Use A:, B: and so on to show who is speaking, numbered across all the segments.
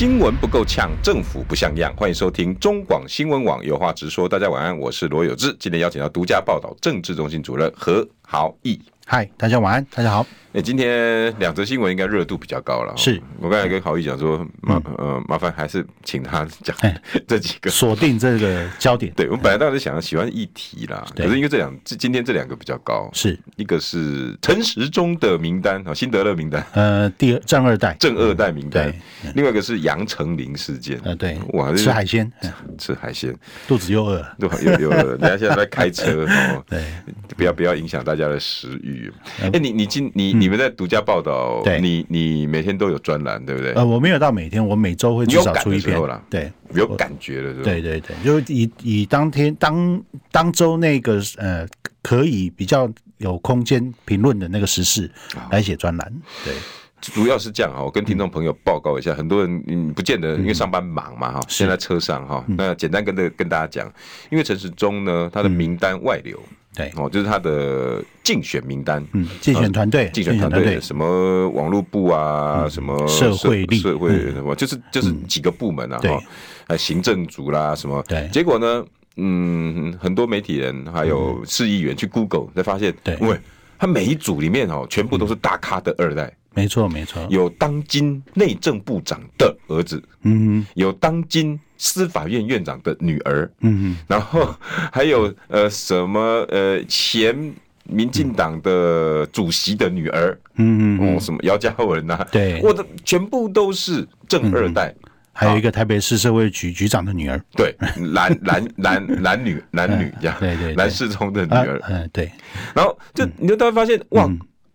A: 新闻不够呛，政府不像样。欢迎收听中广新闻网有话直说。大家晚安，我是罗有志。今天邀请到独家报道政治中心主任何豪毅。
B: 嗨，大家晚安，大家好。
A: 哎、欸，今天两则新闻应该热度比较高了。
B: 是。
A: 我刚才跟郝毅讲说，麻呃麻烦还是请他讲 这几个。
B: 锁定这个焦点。
A: 对，我们本来当时想喜欢议题啦，可是因为这两今天这两个比较高，
B: 是。一
A: 个是陈时中的名单啊，辛德勒名单，
B: 呃，第二正二代。
A: 正二代名单，另外一个是杨丞琳事件，
B: 呃，对，哇，吃海鲜，
A: 吃海鲜，
B: 肚子又饿，
A: 又又又饿，人家现在在开车 哦，对，不要不要影响大家的食欲。哎，你你今你你们在独家报。对，你你每天都有专栏，对不对？
B: 呃，我没有到每天，我每周会至少出一篇。对，
A: 有感觉了，
B: 对对对，就以以当天当当周那个呃可以比较有空间评论的那个时事来写专栏。对，
A: 主要是这样哈，我跟听众朋友报告一下，很多人嗯不见得因为上班忙嘛哈，现在车上哈，那简单跟这跟大家讲，因为陈时中呢，他的名单外流。
B: 对。
A: 哦，就是他的竞选名单，
B: 嗯，竞选团队，
A: 竞选团队，什么网络部啊，什么
B: 社会力，
A: 社会什么，就是就是几个部门啊，哈，还行政组啦，什么，对，结果呢，嗯，很多媒体人还有市议员去 Google 才发现，对，因为他每一组里面哦，全部都是大咖的二代，
B: 没错没错，
A: 有当今内政部长的儿子，嗯，有当今。司法院院长的女儿，嗯，然后还有呃什么呃前民进党的主席的女儿，嗯嗯，哦什么姚嘉文呐，对，我的全部都是正二代，
B: 还有一个台北市社会局局长的女儿，
A: 对，男男男男女男女 这样，对对，男世聪的女儿，嗯对，然后就你就突然发现哇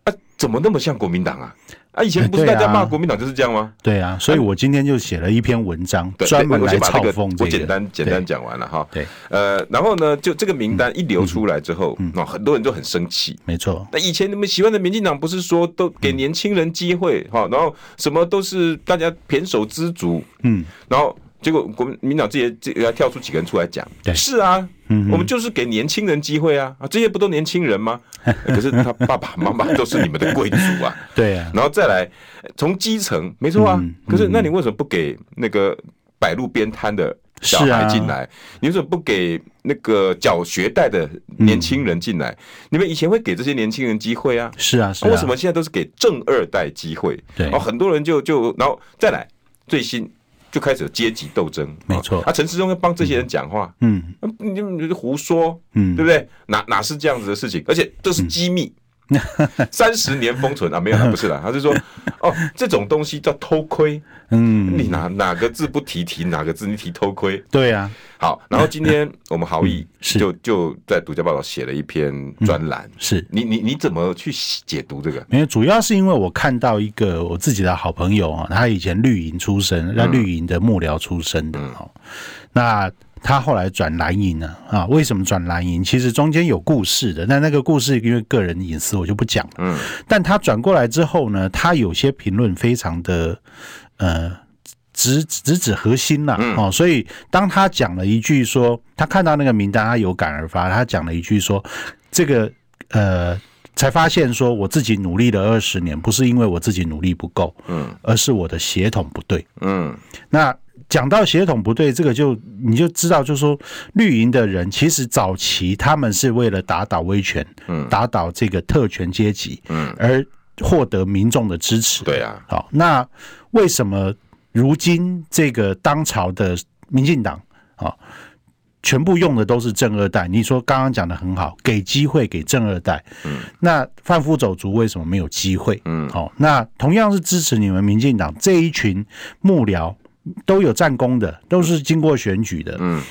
A: 啊怎么那么像国民党啊？啊，以前不是大家骂国民党就是这样吗？
B: 对啊，所以我今天就写了一篇文章，专门来嘲讽这个。
A: 我简单简单讲完了哈。对，呃，然后呢，就这个名单一流出来之后，那很多人就很生气。没错。那以前你们喜欢的民进党不是说都给年轻人机会哈，然后什么都是大家胼手知足，嗯，然后。结果国民党这些这要跳出几个人出来讲，是啊，嗯，我们就是给年轻人机会啊，啊，这些不都年轻人吗？可是他爸爸妈妈都是你们的贵族啊，对啊，然后再来从基层，没错啊，可是那你为什么不给那个摆路边摊的小孩进来？你为什么不给那个缴学贷的年轻人进来？你们以前会给这些年轻人机会啊？是啊，是啊，为什么现在都是给正二代机会？对，然后很多人就就然后再来最新。就开始有阶级斗争，没错。啊，陈世忠要帮这些人讲话，嗯，你你胡说，嗯，对不对？哪哪是这样子的事情？而且这是机密，三十年封存啊，没有，他不是啦，他是说，哦，这种东西叫偷窥，嗯，你哪哪个字不提提哪个字，你提偷窥，对啊。好，然后今天我们豪毅就就在独家报道写了一篇专栏，是。你你你怎么去解读这个？
B: 没有主要是因为我看到一个我自己的好朋友啊，他以前绿营出身，那绿营的幕僚出身的哦，那他后来转蓝营了啊？为什么转蓝营？其实中间有故事的，但那个故事因为个人隐私，我就不讲了。嗯，但他转过来之后呢，他有些评论非常的呃。直直指核心呐，哦，所以当他讲了一句说，他看到那个名单，他有感而发，他讲了一句说，这个呃，才发现说我自己努力了二十年，不是因为我自己努力不够，嗯，而是我的血统不对，嗯，那讲到血统不对，这个就你就知道，就是说绿营的人其实早期他们是为了打倒威权，嗯，打倒这个特权阶级，嗯，而获得民众的支持，对啊，好，那为什么？如今这个当朝的民进党啊，全部用的都是正二代。你说刚刚讲的很好，给机会给正二代，嗯，那贩夫走卒为什么没有机会？嗯，好，那同样是支持你们民进党这一群幕僚都有战功的，都是经过选举的，嗯，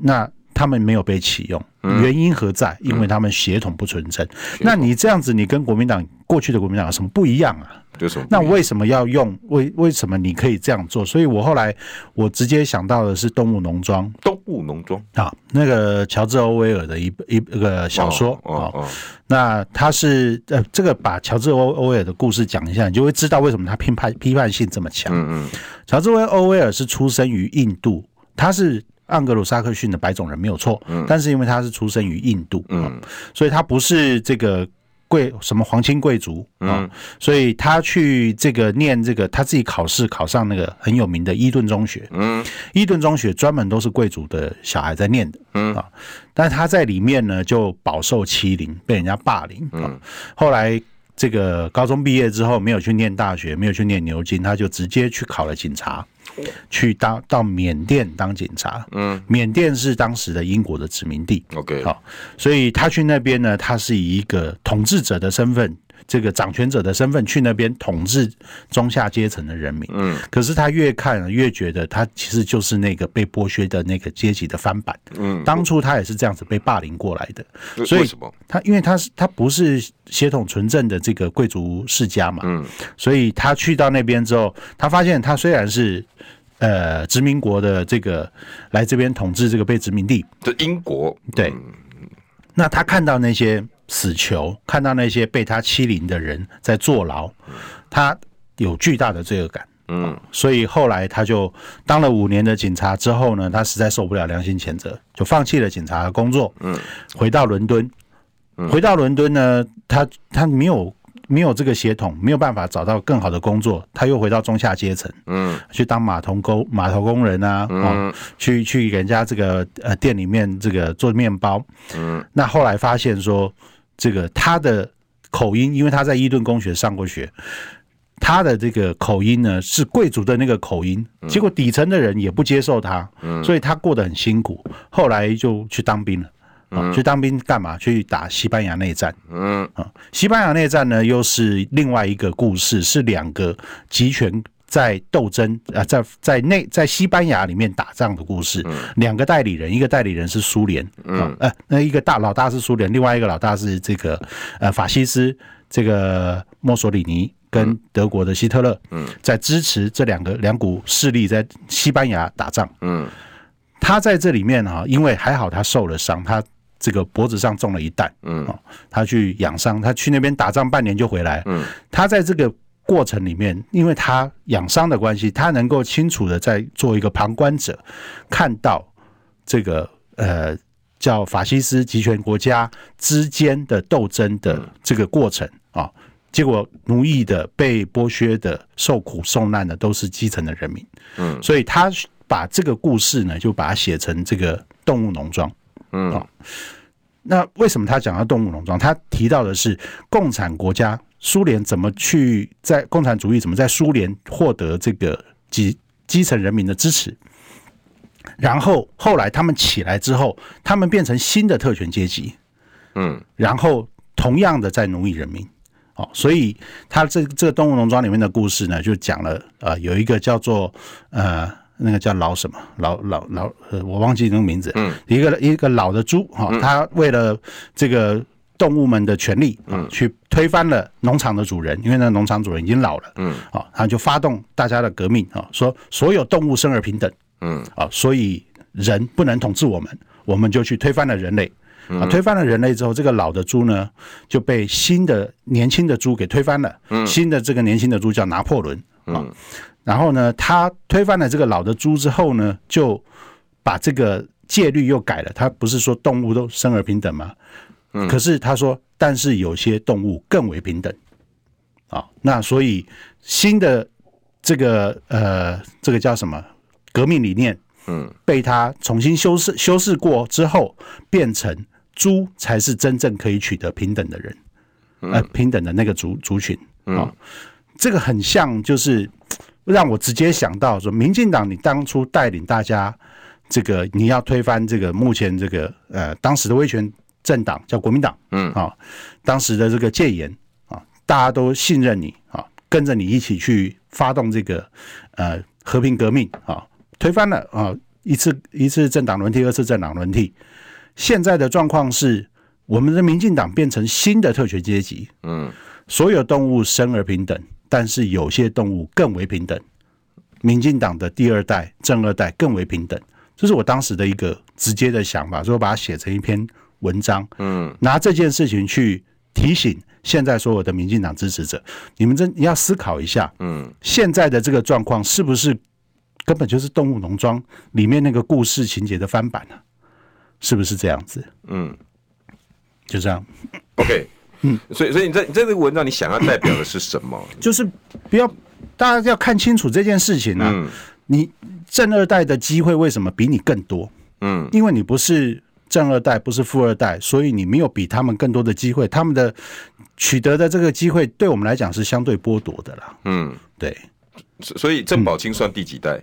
B: 那。他们没有被启用，原因何在？因为他们血统不纯正。那你这样子，你跟国民党过去的国民党有什么不一样啊？那为什么要用？为为什么你可以这样做？所以我后来我直接想到的是《动物农庄》。
A: 动物农庄
B: 啊，那个乔治·欧威尔的一一个小说啊。那他是呃，这个把乔治·欧欧威尔的故事讲一下，你就会知道为什么他批判批判性这么强。嗯嗯。乔治·欧威尔是出生于印度，他是盎格鲁撒克逊的白种人没有错。嗯。但是因为他是出生于印度，嗯，所以他不是这个。贵什么皇亲贵族啊？所以他去这个念这个，他自己考试考上那个很有名的伊顿中学。嗯，伊顿中学专门都是贵族的小孩在念的。嗯啊，但是他在里面呢就饱受欺凌，被人家霸凌。嗯，后来这个高中毕业之后没有去念大学，没有去念牛津，他就直接去考了警察。去当到缅甸当警察，嗯，缅甸是当时的英国的殖民地，OK，好，所以他去那边呢，他是以一个统治者的身份，这个掌权者的身份去那边统治中下阶层的人民，嗯，可是他越看越觉得他其实就是那个被剥削的那个阶级的翻版，嗯，当初他也是这样子被霸凌过来的，所以他因为他是他不是血统纯正的这个贵族世家嘛，嗯，所以他去到那边之后，他发现他虽然是。呃，殖民国的这个来这边统治这个被殖民地，
A: 的英国。
B: 对。那他看到那些死囚，看到那些被他欺凌的人在坐牢，他有巨大的罪恶感。嗯，所以后来他就当了五年的警察之后呢，他实在受不了良心谴责，就放弃了警察的工作。嗯，回到伦敦，回到伦敦呢，他他没有。没有这个血统，没有办法找到更好的工作，他又回到中下阶层，嗯，去当码头工码头工人啊，嗯，去去给人家这个呃店里面这个做面包，嗯，那后来发现说，这个他的口音，因为他在伊顿公学上过学，他的这个口音呢是贵族的那个口音，结果底层的人也不接受他，嗯，所以他过得很辛苦，后来就去当兵了。啊，去当兵干嘛？去打西班牙内战。嗯，啊，西班牙内战呢，又是另外一个故事，是两个集权在斗争啊，在在内在西班牙里面打仗的故事。两个代理人，一个代理人是苏联，嗯，呃，那一个大老大是苏联，另外一个老大是这个呃法西斯，这个墨索里尼跟德国的希特勒，嗯，在支持这两个两股势力在西班牙打仗。嗯，他在这里面哈，因为还好他受了伤，他。这个脖子上中了一弹，嗯，他去养伤，他去那边打仗半年就回来，嗯，他在这个过程里面，因为他养伤的关系，他能够清楚的在做一个旁观者，看到这个呃叫法西斯集权国家之间的斗争的这个过程啊，结果奴役的、被剥削的、受苦受难的都是基层的人民，嗯，所以他把这个故事呢，就把它写成这个动物农庄。嗯，哦，那为什么他讲到动物农庄？他提到的是共产国家苏联怎么去在共产主义怎么在苏联获得这个基基层人民的支持，然后后来他们起来之后，他们变成新的特权阶级，嗯，然后同样的在奴役人民，哦，所以他这这个动物农庄里面的故事呢，就讲了呃，有一个叫做呃。那个叫老什么老老老呃，我忘记那个名字。嗯，一个一个老的猪哈，他为了这个动物们的权利，嗯，去推翻了农场的主人，因为那农场主人已经老了。嗯，啊，他就发动大家的革命啊，说所有动物生而平等。嗯，啊，所以人不能统治我们，我们就去推翻了人类。啊，推翻了人类之后，这个老的猪呢就被新的年轻的猪给推翻了。嗯，新的这个年轻的猪叫拿破仑。啊。然后呢，他推翻了这个老的猪之后呢，就把这个戒律又改了。他不是说动物都生而平等吗？嗯。可是他说，但是有些动物更为平等。啊，那所以新的这个呃，这个叫什么革命理念？嗯，被他重新修饰修饰过之后，变成猪才是真正可以取得平等的人，呃，平等的那个族族群。啊，这个很像就是。让我直接想到说，民进党，你当初带领大家，这个你要推翻这个目前这个呃当时的威权政党叫国民党，嗯啊，当时的这个戒严啊，大家都信任你啊，跟着你一起去发动这个呃和平革命啊，推翻了啊一次一次政党轮替，二次政党轮替。现在的状况是，我们的民进党变成新的特权阶级。嗯，所有动物生而平等，但是有些动物更为平等。民进党的第二代、正二代更为平等，这是我当时的一个直接的想法，所以我把它写成一篇文章。嗯，拿这件事情去提醒现在所有的民进党支持者，你们真你要思考一下。嗯，现在的这个状况是不是根本就是《动物农庄》里面那个故事情节的翻版呢？是不是这样子？嗯，就这样。
A: OK，嗯，所以所以你在你在这个文章，你想要代表的是什么？
B: 就是不要大家要看清楚这件事情啊。嗯，你正二代的机会为什么比你更多？嗯，因为你不是正二代，不是富二代，所以你没有比他们更多的机会。他们的取得的这个机会，对我们来讲是相对剥夺的啦。嗯，对。
A: 所以郑宝清算第几代？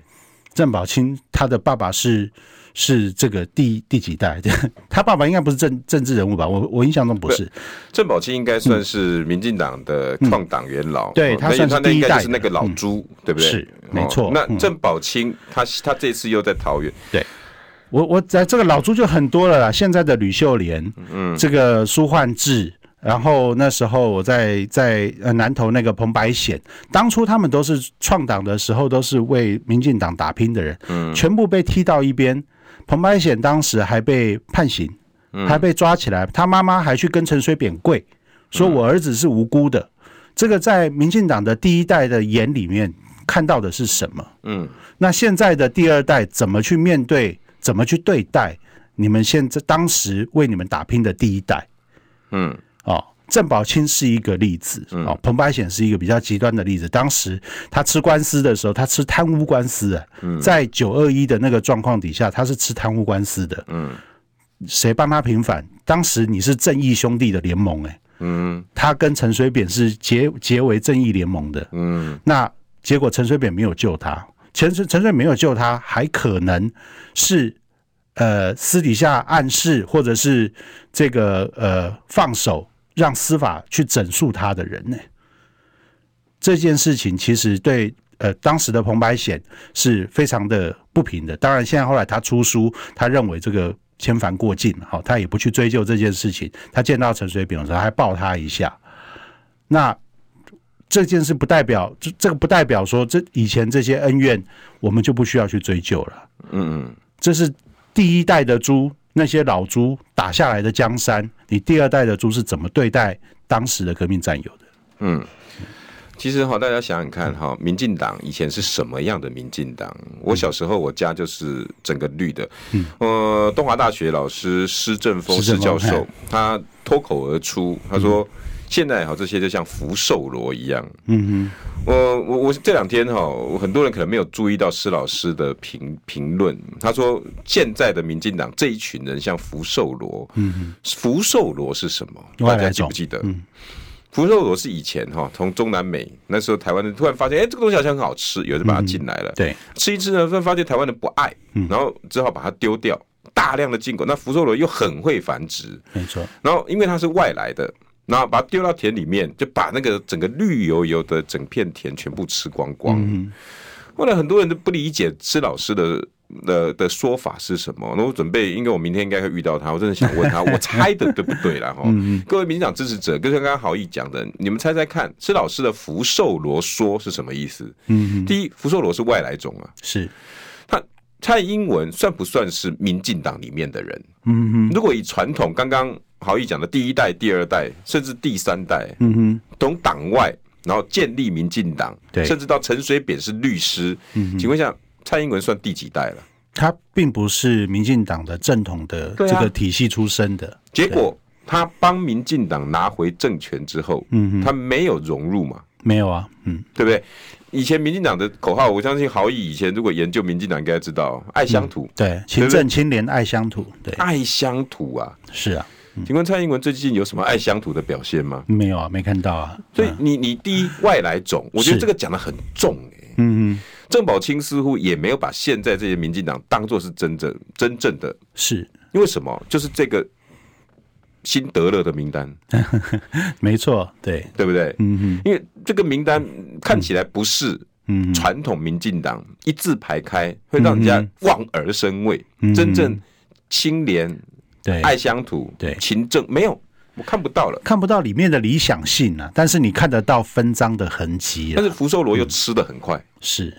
B: 郑宝清他的爸爸是。是这个第第几代？他爸爸应该不是政政治人物吧？我我印象中不是。
A: 郑宝清应该算是民进党的创党元老，
B: 对他算是第一代，
A: 是那个老朱，对不对？
B: 是没错。
A: 那郑宝清他他这次又在桃园，
B: 对我我在这个老朱就很多了啦。现在的吕秀莲，嗯，这个苏焕智。然后那时候我在在呃南投那个彭白显，当初他们都是创党的时候都是为民进党打拼的人，嗯，全部被踢到一边。彭百显当时还被判刑，还被抓起来，他妈妈还去跟陈水扁跪，说我儿子是无辜的。这个在民进党的第一代的眼里面看到的是什么？嗯，那现在的第二代怎么去面对？怎么去对待你们现在当时为你们打拼的第一代？嗯。哦，郑宝清是一个例子，哦，彭百显是一个比较极端的例子。当时他吃官司的时候，他吃贪污官司啊，在九二一的那个状况底下，他是吃贪污官司的。嗯，谁帮他平反？当时你是正义兄弟的联盟，哎，嗯，他跟陈水扁是结结为正义联盟的。嗯，那结果陈水扁没有救他，陈陈陈水扁没有救他，还可能是。呃，私底下暗示，或者是这个呃放手，让司法去整肃他的人呢？这件事情其实对呃当时的彭百显是非常的不平的。当然，现在后来他出书，他认为这个千帆过境，好，他也不去追究这件事情。他见到陈水扁的时候，还抱他一下。那这件事不代表这这个不代表说这以前这些恩怨我们就不需要去追究了。嗯嗯，这是。第一代的猪，那些老猪打下来的江山，你第二代的猪是怎么对待当时的革命战友的？
A: 嗯，其实哈，大家想想看哈，民进党以前是什么样的民进党？我小时候我家就是整个绿的。嗯，呃，东华大学老师施正峰施教授，他脱口而出，他说。现在哈，这些就像福寿螺一样。嗯哼，我我我这两天哈，很多人可能没有注意到施老师的评评论。他说，现在的民进党这一群人像福寿螺。嗯哼，福寿螺是什么？大家记不记得？嗯，福寿螺是以前哈，从中南美那时候台湾人突然发现，哎，这个东西好像很好吃，有人把它进来了。对，吃一吃呢，突然发现台湾人不爱，然后只好把它丢掉，大量的进口。那福寿螺又很会繁殖，没错。然后因为它是外来的。然后把它丢到田里面，就把那个整个绿油油的整片田全部吃光光。嗯、后来很多人都不理解施老师的的的说法是什么。那我准备，因为我明天应该会遇到他，我真的想问他，我猜的对不对啦？哈、嗯，各位民进党支持者，跟刚刚好意讲的，你们猜猜看，施老师的福寿螺说是什么意思？嗯，第一，福寿螺是外来种啊，是他蔡英文算不算是民进党里面的人？嗯哼，如果以传统刚刚。豪毅讲的第一代、第二代，甚至第三代，嗯哼，从党外然后建立民进党，对，甚至到陈水扁是律师，嗯，请问一下，蔡英文算第几代了？
B: 他并不是民进党的正统的这个体系出身的，啊、
A: 结果他帮民进党拿回政权之后，嗯哼，他没有融入嘛？
B: 没有啊，嗯，
A: 对不对？以前民进党的口号，我相信豪毅以前如果研究民进党，应该知道爱乡土，
B: 嗯、对，勤政清廉爱乡土，对，
A: 爱乡土啊，
B: 是啊。
A: 请问蔡英文最近有什么爱乡土的表现吗？
B: 没有啊，没看到啊。
A: 所以你你第一外来种，我觉得这个讲的很重哎、欸。嗯嗯，郑宝清似乎也没有把现在这些民进党当做是真正真正的，是因为什么？就是这个新德勒的名单，
B: 没错，对，
A: 对不对？嗯嗯，因为这个名单看起来不是嗯，传统民进党一字排开，会让人家望而生畏。真正清廉、对爱乡土、对勤政，没有，我看不到了，
B: 看不到里面的理想性啊。但是你看得到分赃的痕迹。
A: 但是福寿螺又吃的很快，
B: 是。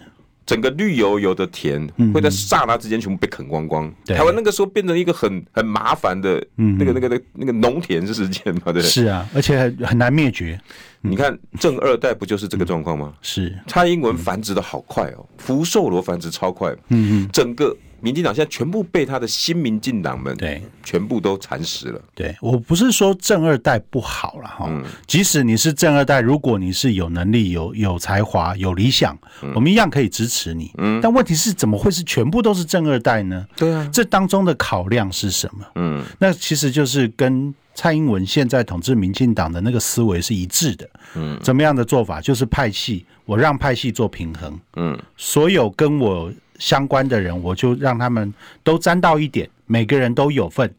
A: 整个绿油油的田会在刹那之间全部被啃光光。台湾那个时候变成一个很很麻烦的那个那个那那个农田事件嘛，对不对？
B: 是啊，而且很很难灭绝。
A: 你看正二代不就是这个状况吗？
B: 是
A: 蔡英文繁殖的好快哦，福寿螺繁殖超快。嗯嗯，整个。民进党现在全部被他的新民进党们对全部都蚕食了。
B: 对，我不是说正二代不好了哈，即使你是正二代，如果你是有能力、有有才华、有理想，我们一样可以支持你。嗯，但问题是怎么会是全部都是正二代呢？
A: 对啊，
B: 这当中的考量是什么？嗯，那其实就是跟蔡英文现在统治民进党的那个思维是一致的。嗯，怎么样的做法？就是派系，我让派系做平衡。嗯，所有跟我。相关的人，我就让他们都沾到一点，每个人都有份，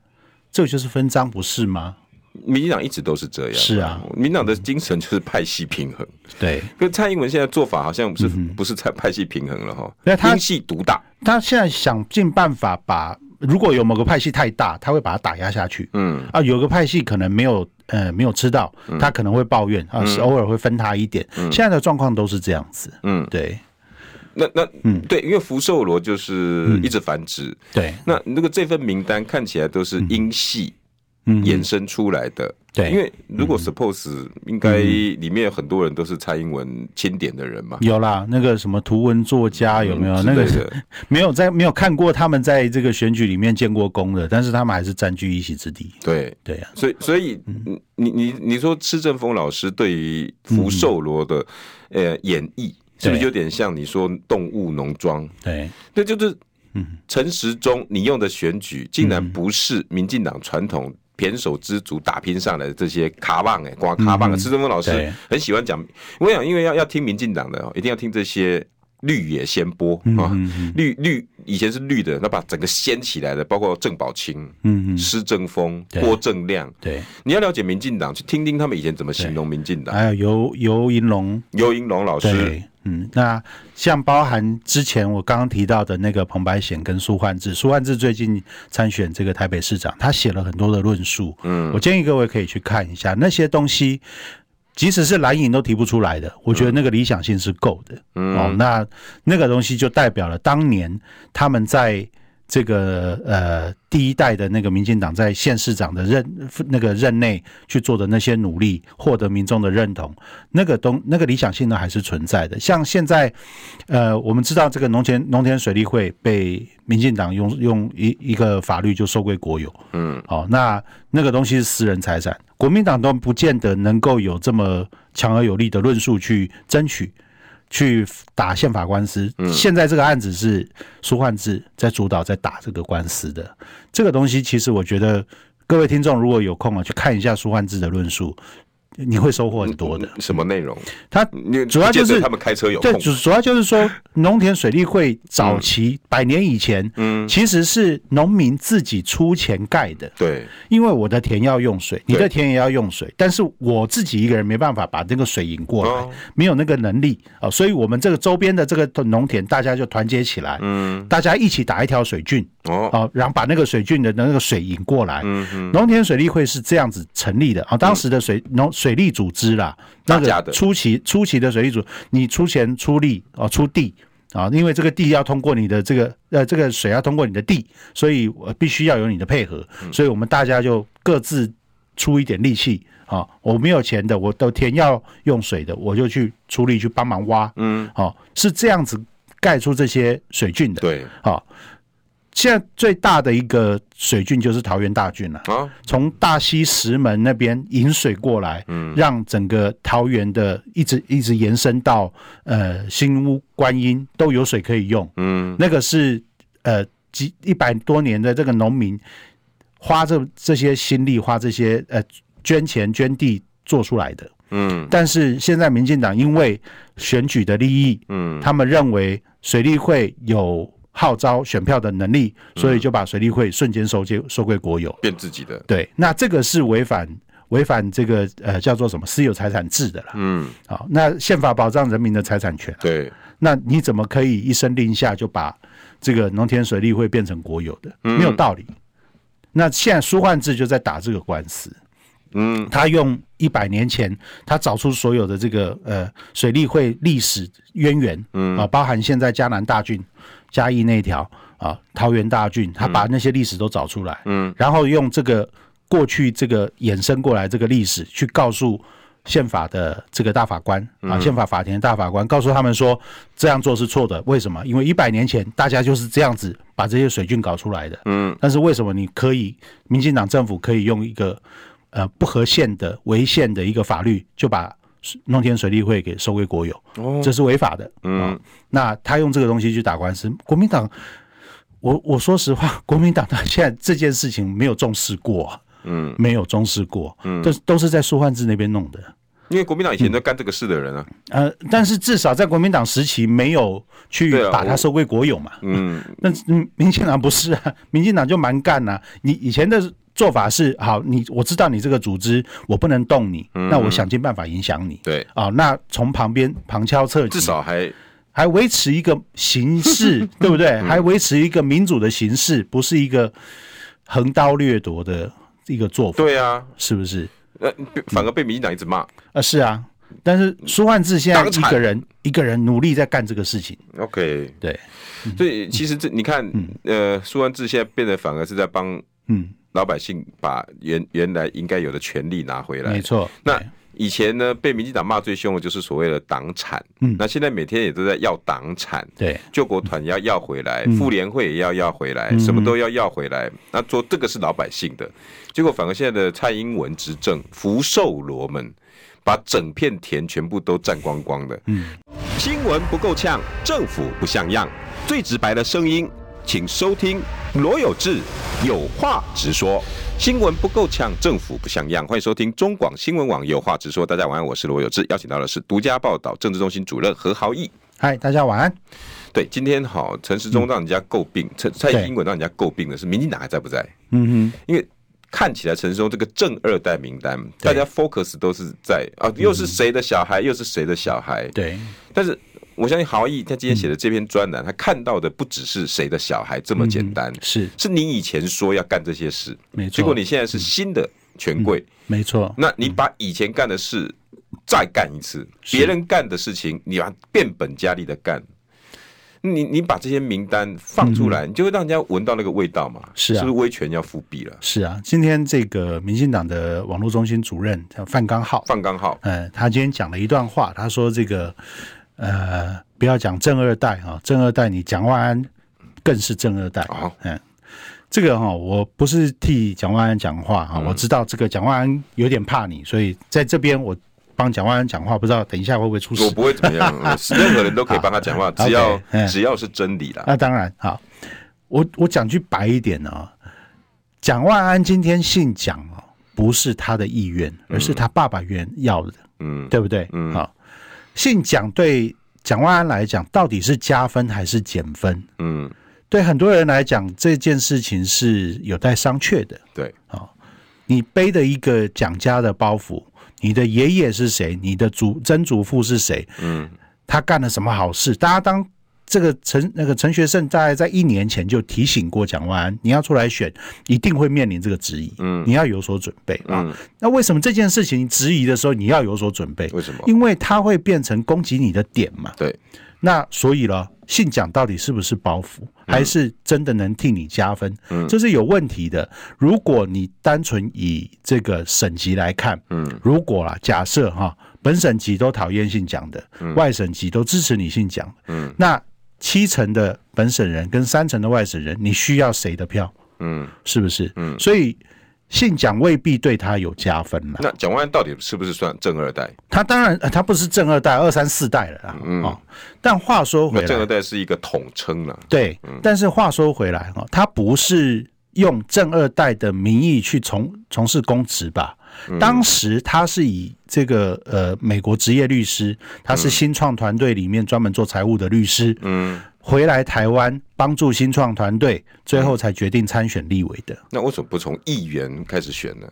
B: 这就是分赃，不是吗？
A: 民进党一直都是这样，
B: 是啊，
A: 民进党的精神就是派系平衡。
B: 对，
A: 可蔡英文现在做法好像不是、嗯、不是在派系平衡了哈，派系独大，
B: 他现在想尽办法把，如果有某个派系太大，他会把它打压下去。嗯啊，有个派系可能没有呃没有吃到，他可能会抱怨、嗯、啊，是偶尔会分他一点。嗯、现在的状况都是这样子。嗯，对。
A: 那那嗯，对，因为福寿螺就是一直繁殖，嗯、
B: 对。
A: 那那个这份名单看起来都是英系衍生出来的，对、嗯。因为如果 suppose 应该里面有很多人都是蔡英文钦点的人嘛，
B: 有啦，那个什么图文作家有没有？嗯、那个没有在没有看过他们在这个选举里面建过功的，但是他们还是占据一席之地。
A: 对对呀、啊，所以所以你你你说施正峰老师对于福寿螺的呃演绎。是不是有点像你说动物农庄？
B: 对，
A: 那就是，嗯，陈时中你用的选举竟然不是民进党传统胼手之足打拼上来的这些卡棒哎，刮卡棒。施正峰老师很喜欢讲，我想因为要要听民进党的，一定要听这些。绿野先波啊，绿绿以前是绿的，那把整个掀起来的，包括郑宝清、施正峰、郭正亮，对，你要了解民进党，去听听他们以前怎么形容民进党。
B: 还有游游银龙，
A: 游银龙老师，
B: 嗯，那像包含之前我刚刚提到的那个彭白显跟苏焕智，苏焕智最近参选这个台北市长，他写了很多的论述，嗯，我建议各位可以去看一下那些东西。即使是蓝营都提不出来的，我觉得那个理想性是够的。嗯，哦，那那个东西就代表了当年他们在这个呃第一代的那个民进党在县市长的任那个任内去做的那些努力，获得民众的认同，那个东那个理想性呢还是存在的。像现在，呃，我们知道这个农田农田水利会被民进党用用一一个法律就收归国有。嗯，好，那那个东西是私人财产。国民党都不见得能够有这么强而有力的论述去争取、去打宪法官司。现在这个案子是苏焕智在主导，在打这个官司的。这个东西其实我觉得，各位听众如果有空啊，去看一下苏焕智的论述。你会收获很多的。
A: 什么内容？
B: 它主要就是
A: 他们开车有
B: 对，主主要就是说，农田水利会早期百年以前，嗯，其实是农民自己出钱盖的。对，因为我的田要用水，你的田也要用水，但是我自己一个人没办法把这个水引过来，没有那个能力啊，所以我们这个周边的这个农田，大家就团结起来，嗯，大家一起打一条水圳，哦，然后把那个水圳的那个水引过来。嗯嗯，农田水利会是这样子成立的。啊，当时的水农。水利组织啦，那个初期初期的水利组，你出钱出力哦，出地。啊，因为这个地要通过你的这个呃，这个水要通过你的地，所以我必须要有你的配合，所以我们大家就各自出一点力气。啊。我没有钱的，我的田要用水的，我就去出力去帮忙挖，嗯，好，是这样子盖出这些水圳的，对，好。现在最大的一个水郡就是桃园大郡了啊，从大溪石门那边引水过来，嗯，让整个桃园的一直一直延伸到呃新屋观音都有水可以用，嗯，那个是呃几一百多年的这个农民花这这些心力，花这些呃捐钱捐地做出来的，嗯，但是现在民进党因为选举的利益，嗯，他们认为水利会有。号召选票的能力，所以就把水利会瞬间收接收归国有，
A: 变自己的。
B: 对，那这个是违反违反这个呃叫做什么私有财产制的了。嗯，好，那宪法保障人民的财产权。
A: 对，
B: 那你怎么可以一声令下就把这个农田水利会变成国有的？没有道理。那现在苏焕智就在打这个官司。嗯，他用一百年前他找出所有的这个呃水利会历史渊源，嗯啊，包含现在嘉南大圳、嘉义那条啊桃园大郡，他把那些历史都找出来，嗯，然后用这个过去这个衍生过来这个历史去告诉宪法的这个大法官啊，宪法法庭的大法官，告诉他们说这样做是错的，为什么？因为一百年前大家就是这样子把这些水郡搞出来的，嗯，但是为什么你可以民进党政府可以用一个呃，不合宪的违宪的一个法律，就把农田水利会给收归国有，这是违法的。嗯，那他用这个东西去打官司，国民党，我我说实话，国民党他现在这件事情没有重视过，嗯，没有重视过，嗯，都都是在苏焕智那边弄的。
A: 因为国民党以前都干这个事的人啊，
B: 呃，但是至少在国民党时期没有去把它收归国有嘛，嗯，那民进党不是啊，民进党就蛮干呐，你以前的。做法是好，你我知道你这个组织，我不能动你，嗯、那我想尽办法影响你。
A: 对
B: 啊，那从旁边旁敲侧击，
A: 至少还
B: 还维持一个形式，对不对？嗯、还维持一个民主的形式，不是一个横刀掠夺的一个做法。
A: 对啊，
B: 是不是？
A: 呃，反而被民进党一直骂。啊、
B: 呃，是啊。但是苏焕智现在一个人一个人努力在干这个事情。
A: OK，
B: 对。
A: 所以其实这你看，嗯、呃，苏焕智现在变得反而是在帮嗯。老百姓把原原来应该有的权利拿回来，
B: 没错。
A: 那以前呢，被民进党骂最凶的就是所谓的党产，嗯，那现在每天也都在要党产，对，救国团要要回来，妇联会也要要回来，什么都要要回来。那做这个是老百姓的，结果反而现在的蔡英文执政，福寿罗们把整片田全部都占光光的。嗯，新闻不够呛，政府不像样，最直白的声音。请收听罗有志有话直说，新闻不够呛，政府不像样。欢迎收听中广新闻网有话直说。大家晚安，我是罗有志，邀请到的是独家报道政治中心主任何豪毅。
B: 嗨，大家晚安。
A: 对，今天好，陈时中让人家诟病，陈蔡英文让人家诟病的是民进党还在不在？嗯哼，因为看起来陈时中这个正二代名单，大家 focus 都是在啊，又是谁的小孩，又是谁的小孩？对，但是。我相信豪毅他今天写的这篇专栏，他看到的不只是谁的小孩这么简单，是是你以前说要干这些事，没错。结果你现在是新的权贵，没错。那你把以前干的事再干一次，别人干的事情你要变本加厉的干，你你把这些名单放出来，你就会让人家闻到那个味道嘛？是啊，是不是威权要复辟了？
B: 是啊。今天这个民进党的网络中心主任叫范刚浩，
A: 范刚浩，
B: 嗯，他今天讲了一段话，他说这个。呃，不要讲正二代哈，正二代你蒋万安更是正二代啊。嗯，这个哈，我不是替蒋万安讲话哈，我知道这个蒋万安有点怕你，所以在这边我帮蒋万安讲话，不知道等一下会不会出事？
A: 我不会怎么样，任何人都可以帮他讲话，只要只要是真理啦。
B: 那当然好，我我讲句白一点呢，蒋万安今天姓蒋哦，不是他的意愿，而是他爸爸愿要的，嗯，对不对？嗯，好。姓蒋对蒋万安来讲，到底是加分还是减分？嗯，对很多人来讲，这件事情是有待商榷的。对，啊，你背的一个蒋家的包袱，你的爷爷是谁？你的祖曾祖父是谁？嗯，他干了什么好事？大家当。这个陈那个陈学圣大概在一年前就提醒过蒋万安，你要出来选，一定会面临这个质疑，嗯，你要有所准备啊。嗯、那为什么这件事情质疑的时候你要有所准备？
A: 为什么？
B: 因为它会变成攻击你的点嘛。
A: 对。
B: 那所以呢，姓蒋到底是不是包袱，还是真的能替你加分？嗯，这是有问题的。如果你单纯以这个省级来看，嗯，如果啊，假设哈，本省级都讨厌姓蒋的，嗯、外省级都支持你姓蒋，嗯，那。七成的本省人跟三成的外省人，你需要谁的票？嗯，是不是？嗯，所以姓蒋未必对他有加分了。
A: 那蒋万安到底是不是算正二代？
B: 他当然，他不是正二代，二三四代了啦。嗯、哦，但话说回来，
A: 正二代是一个统称了。
B: 对，嗯、但是话说回来哈，他不是用正二代的名义去从从事公职吧？当时他是以这个呃美国职业律师，他是新创团队里面专门做财务的律师，嗯，回来台湾帮助新创团队，最后才决定参选立委的。
A: 那为什么不从议员开始选呢？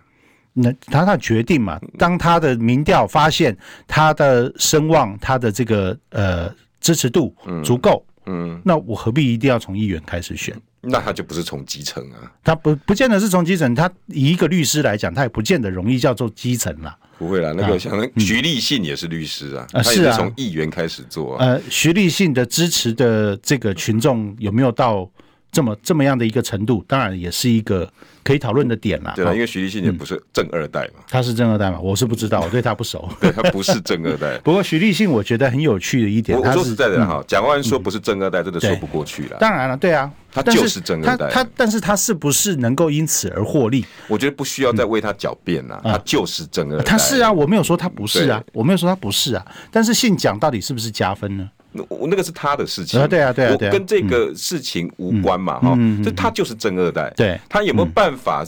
B: 那他他决定嘛，当他的民调发现他的声望，他的这个呃支持度足够，嗯，那我何必一定要从议员开始选？
A: 那他就不是从基层啊，
B: 他不不见得是从基层，他以一个律师来讲，他也不见得容易叫做基层啦。
A: 不会啦，那个像徐立信也是律师啊，他也是从议员开始做啊。
B: 呃，徐立信的支持的这个群众有没有到？这么这么样的一个程度，当然也是一个可以讨论的点啦。
A: 对啊，因为徐立信也不是正二代嘛。
B: 他是正二代嘛？我是不知道，我对他不熟。
A: 对，他不是正二代。
B: 不过徐立信，我觉得很有趣的一点，
A: 我说实在的哈，蒋万安说不是正二代，真的说不过去了。
B: 当然了，对啊，
A: 他就是正二代。
B: 他，但是他是不是能够因此而获利？
A: 我觉得不需要再为他狡辩了。他就是正二代。
B: 他是啊，我没有说他不是啊，我没有说他不是啊。但是姓蒋到底是不是加分呢？
A: 那我那个是他的事情，
B: 对啊，对啊，
A: 我跟这个事情无关嘛，哈，这他就是正二代，对，他有没有办法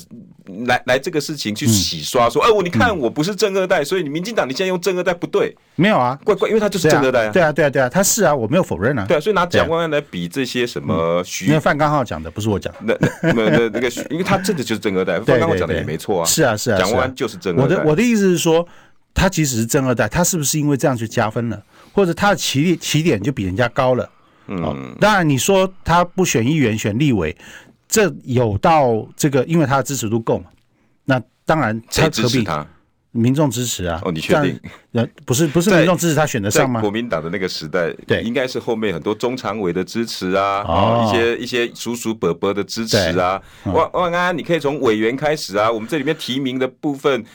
A: 来来这个事情去洗刷？说，哎，我你看我不是正二代，所以你民进党你现在用正二代不对，
B: 没有啊，
A: 怪怪，因为他就是正二代啊，
B: 对啊，对啊，对啊，他是啊，我没有否认啊，
A: 对啊，所以拿蒋万安来比这些什么徐，
B: 因为范刚浩讲的不是我讲，
A: 那那那那个，因为他真的就是正二代，范刚浩讲的也没错啊，
B: 是啊是啊，
A: 蒋万安就是正二代，
B: 我的我的意思是说，他即使是正二代，他是不是因为这样去加分了？或者他的起点起点就比人家高了，嗯，当然你说他不选议员选立委，这有到这个，因为他的支持度够嘛，那当然
A: 他支持他？
B: 民众支持啊？
A: 哦，你确定？
B: 呃，不是 不是民众支持他选得上吗？
A: 国民党的那个时代，对，应该是后面很多中常委的支持啊，哦，一些一些叔叔伯伯的支持啊，万万安，你可以从委员开始啊，我们这里面提名的部分。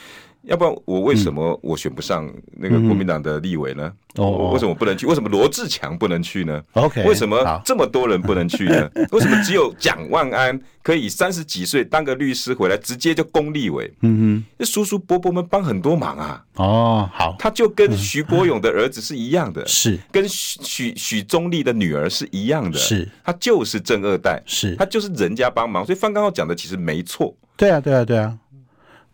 A: 要不然我为什么我选不上那个国民党的立委呢？哦，为什么不能去？为什么罗志强不能去呢？OK，为什么这么多人不能去呢？为什么只有蒋万安可以三十几岁当个律师回来直接就攻立委？嗯哼，那叔叔伯伯们帮很多忙啊。哦，好，他就跟徐国勇的儿子是一样的，是跟许许许宗立的女儿是一样的，是他就是正二代，是他就是人家帮忙，所以范刚浩讲的其实没错。
B: 对啊，对啊，对啊。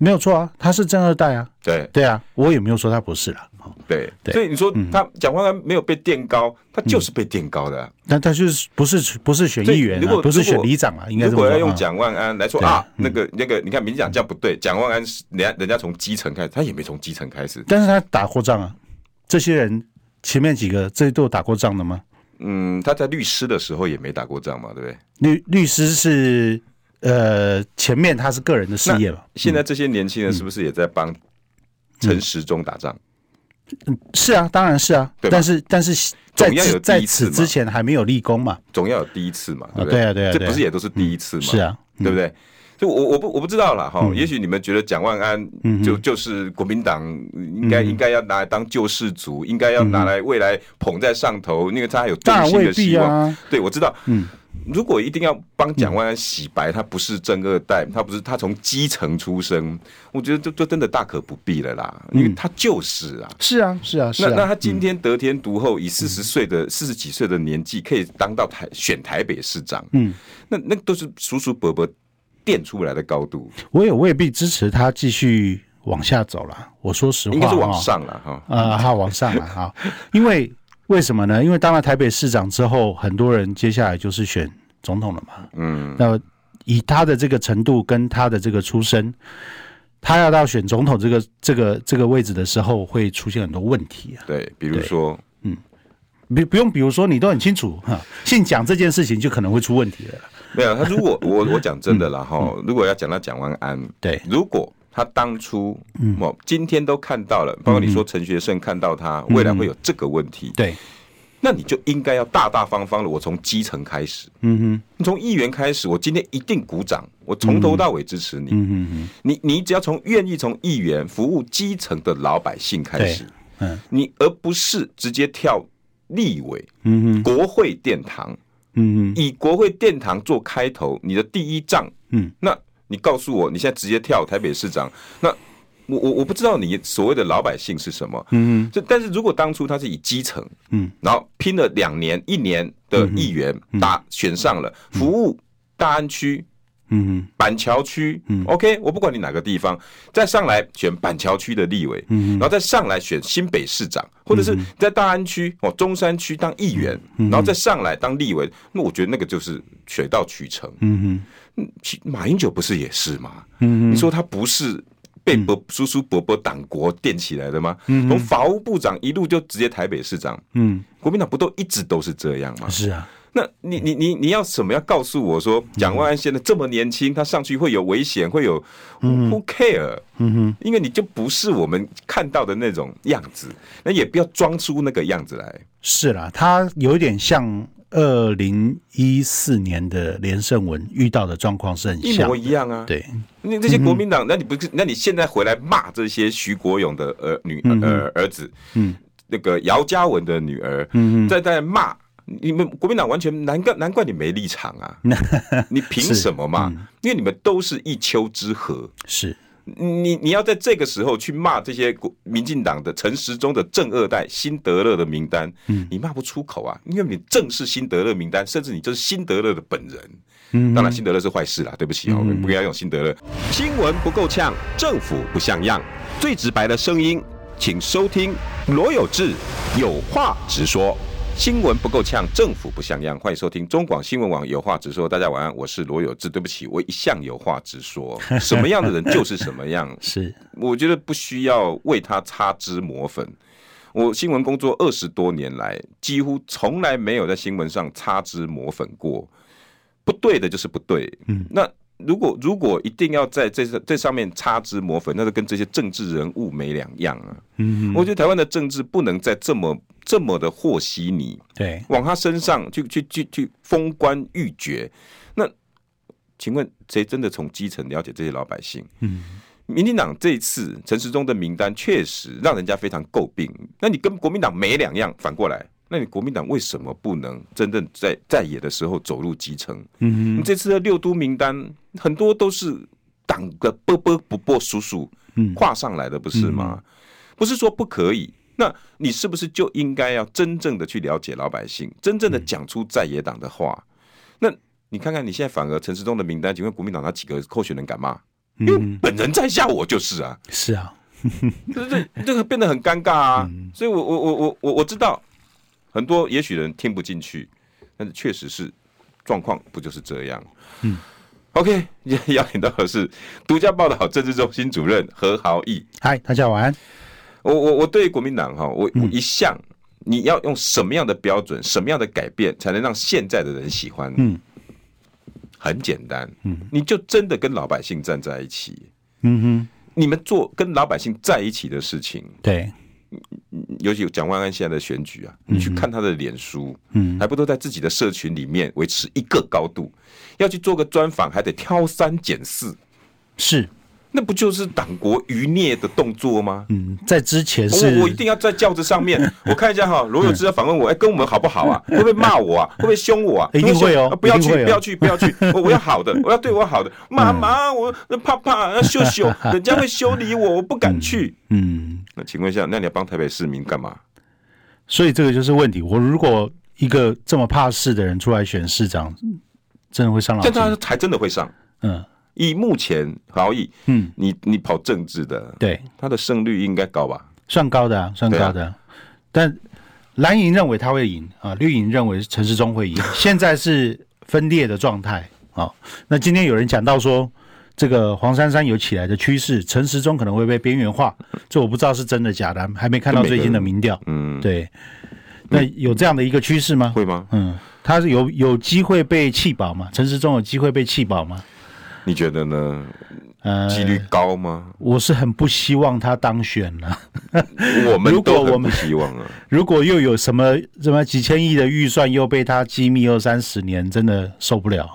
B: 没有错啊，他是正二代啊。
A: 对
B: 对啊，我也没有说他不是了。
A: 对，所以你说他蒋万安没有被垫高，他就是被垫高的。
B: 但他就是不是不是选议员，如果不是选里长啊，应该
A: 如果要用蒋万安来说啊，那个那个，你看民进党这样不对，蒋万安是人家人家从基层开始，他也没从基层开始，
B: 但是他打过仗啊。这些人前面几个这都有打过仗的吗？
A: 嗯，他在律师的时候也没打过仗嘛，对不对？
B: 律律师是。呃，前面他是个人的事业了。
A: 现在这些年轻人是不是也在帮陈时中打仗？
B: 嗯，是啊，当然是啊。但是，但是在在此之前还没有立功嘛？
A: 总要有第一次嘛？
B: 对啊，对啊，
A: 这不是也都是第一次嘛？
B: 是啊，
A: 对不对？就我我不我不知道了哈。也许你们觉得蒋万安就就是国民党应该应该要拿来当救世主，应该要拿来未来捧在上头，因为他还有中心的希望。对，我知道。嗯。如果一定要帮蒋万安洗白，他不是正二代，他不是他从基层出生，我觉得这这真的大可不必了啦，因为他就是啊，
B: 是啊是啊是啊。
A: 那那他今天得天独厚，以四十岁的四十几岁的年纪，可以当到台选台北市长，嗯，那那都是叔叔伯伯垫出来的高度。
B: 我也未必支持他继续往下走了，我说实话，
A: 应该是往上了哈，
B: 啊，他往上了哈，因为。为什么呢？因为当了台北市长之后，很多人接下来就是选总统了嘛。嗯，那以他的这个程度跟他的这个出身，他要到选总统这个这个这个位置的时候，会出现很多问题啊。
A: 对，比如说，嗯，
B: 不不用，比如说你都很清楚哈，姓蒋这件事情就可能会出问题了。
A: 没有，他如果我我讲真的了 哈，如果要讲到蒋万安，对，如果。他当初，我今天都看到了，包括你说陈学圣看到他未来会有这个问题，对，那你就应该要大大方方的，我从基层开始，嗯哼，你从议员开始，我今天一定鼓掌，我从头到尾支持你，嗯哼，你你只要从愿意从议员服务基层的老百姓开始，嗯，你而不是直接跳立委，嗯哼，国会殿堂，嗯哼，以国会殿堂做开头，你的第一仗，嗯，那。你告诉我，你现在直接跳台北市长，那我我我不知道你所谓的老百姓是什么，嗯，这但是如果当初他是以基层，嗯，然后拼了两年一年的议员打选上了，服务大安区，嗯，板桥区，嗯，OK，我不管你哪个地方，再上来选板桥区的立委，嗯，然后再上来选新北市长，或者是在大安区哦中山区当议员，然后再上来当立委，那我觉得那个就是水到渠成，嗯哼。嗯，马英九不是也是吗？嗯，你说他不是被伯叔叔伯伯党国垫起来的吗？嗯从法务部长一路就直接台北市长，嗯，国民党不都一直都是这样吗？
B: 是啊，
A: 那你你你你要什么？要告诉我说，蒋万安现在这么年轻，他上去会有危险，会有 Who care？嗯哼，因为你就不是我们看到的那种样子，那也不要装出那个样子来。
B: 是啦，他有一点像。二零一四年的连胜文遇到的状况是很像，
A: 一模一样啊。
B: 对，
A: 那这些国民党，那你不是？那你现在回来骂这些徐国勇的儿女儿儿子，嗯，那个姚嘉文的女儿，嗯，在在骂你们国民党，完全难怪难怪你没立场啊！你凭什么嘛？因为你们都是一丘之貉，
B: 是。
A: 你你要在这个时候去骂这些国民进党的陈时中的正二代辛德勒的名单，嗯，你骂不出口啊，因为你正是辛德勒名单，甚至你就是辛德勒的本人。嗯，当然辛德勒是坏事啦，对不起啊，我们不应该用辛德勒。新闻不够呛，政府不像样，最直白的声音，请收听罗有志有话直说。新闻不够呛，政府不像样。欢迎收听中广新闻网有话直说。大家晚安，我是罗有志。对不起，我一向有话直说，什么样的人就是什么样。
B: 是，
A: 我觉得不需要为他擦脂抹粉。我新闻工作二十多年来，几乎从来没有在新闻上擦脂抹粉过。不对的就是不对。嗯，那如果如果一定要在这这上面擦脂抹粉，那就跟这些政治人物没两样啊。嗯，我觉得台湾的政治不能再这么。这么的和稀泥，
B: 对，
A: 往他身上去去去去封官欲爵，那请问谁真的从基层了解这些老百姓？嗯，民进党这一次陈时中的名单确实让人家非常诟病。那你跟国民党没两样，反过来，那你国民党为什么不能真正在在野的时候走入基层？嗯，你这次的六都名单很多都是党的波波不波叔叔跨上来的，不是吗？不是说不可以。那你是不是就应该要真正的去了解老百姓，真正的讲出在野党的话？那你看看你现在反而陈时中的名单，请问国民党那几个候选人敢骂？因为本人在下，我就是啊，
B: 是啊，
A: 这这这个变得很尴尬啊。所以我我我我我我知道很多也许人听不进去，但是确实是状况不就是这样？嗯，OK，邀请到的是独家报道政治中心主任何豪毅。
B: 嗨，大家晚安。
A: 我我我对国民党哈，我我一向你要用什么样的标准，什么样的改变，才能让现在的人喜欢？嗯，很简单，嗯，你就真的跟老百姓站在一起，嗯哼，你们做跟老百姓在一起的事情，
B: 对，
A: 尤其蒋万安现在的选举啊，你去看他的脸书，嗯，还不都在自己的社群里面维持一个高度，要去做个专访，还得挑三拣四，
B: 是。
A: 那不就是党国余孽的动作吗？
B: 嗯，在之前是，
A: 我我一定要在轿子上面，我看一下哈，罗有志要访问我，哎，跟我们好不好啊？会不会骂我啊？会不会凶我啊？
B: 一定会哦，
A: 不要去，不要去，不要去，我我要好的，我要对我好的。妈妈，我怕怕要羞羞，人家会修理我，我不敢去。嗯，那请问一下，那你要帮台北市民干嘛？
B: 所以这个就是问题。我如果一个这么怕事的人出来选市长，真的会上老？
A: 现在还真的会上？嗯。以目前好以，嗯，你你跑政治的，
B: 对，
A: 他的胜率应该高吧？
B: 算高的，啊，算高的。啊、但蓝营认为他会赢啊，绿营认为陈时中会赢。现在是分裂的状态啊。那今天有人讲到说，这个黄珊珊有起来的趋势，陈时中可能会被边缘化。这我不知道是真的假的，还没看到最新的民调。嗯，对。那有这样的一个趋势吗？
A: 会吗？
B: 嗯，他是有有机会被弃保吗？陈时中有机会被弃保吗？
A: 你觉得呢？呃，几率高吗？
B: 我是很不希望他当选了。
A: 我们都很不希望啊。
B: 如果又有什么什么几千亿的预算又被他机密二三十年，真的受不了，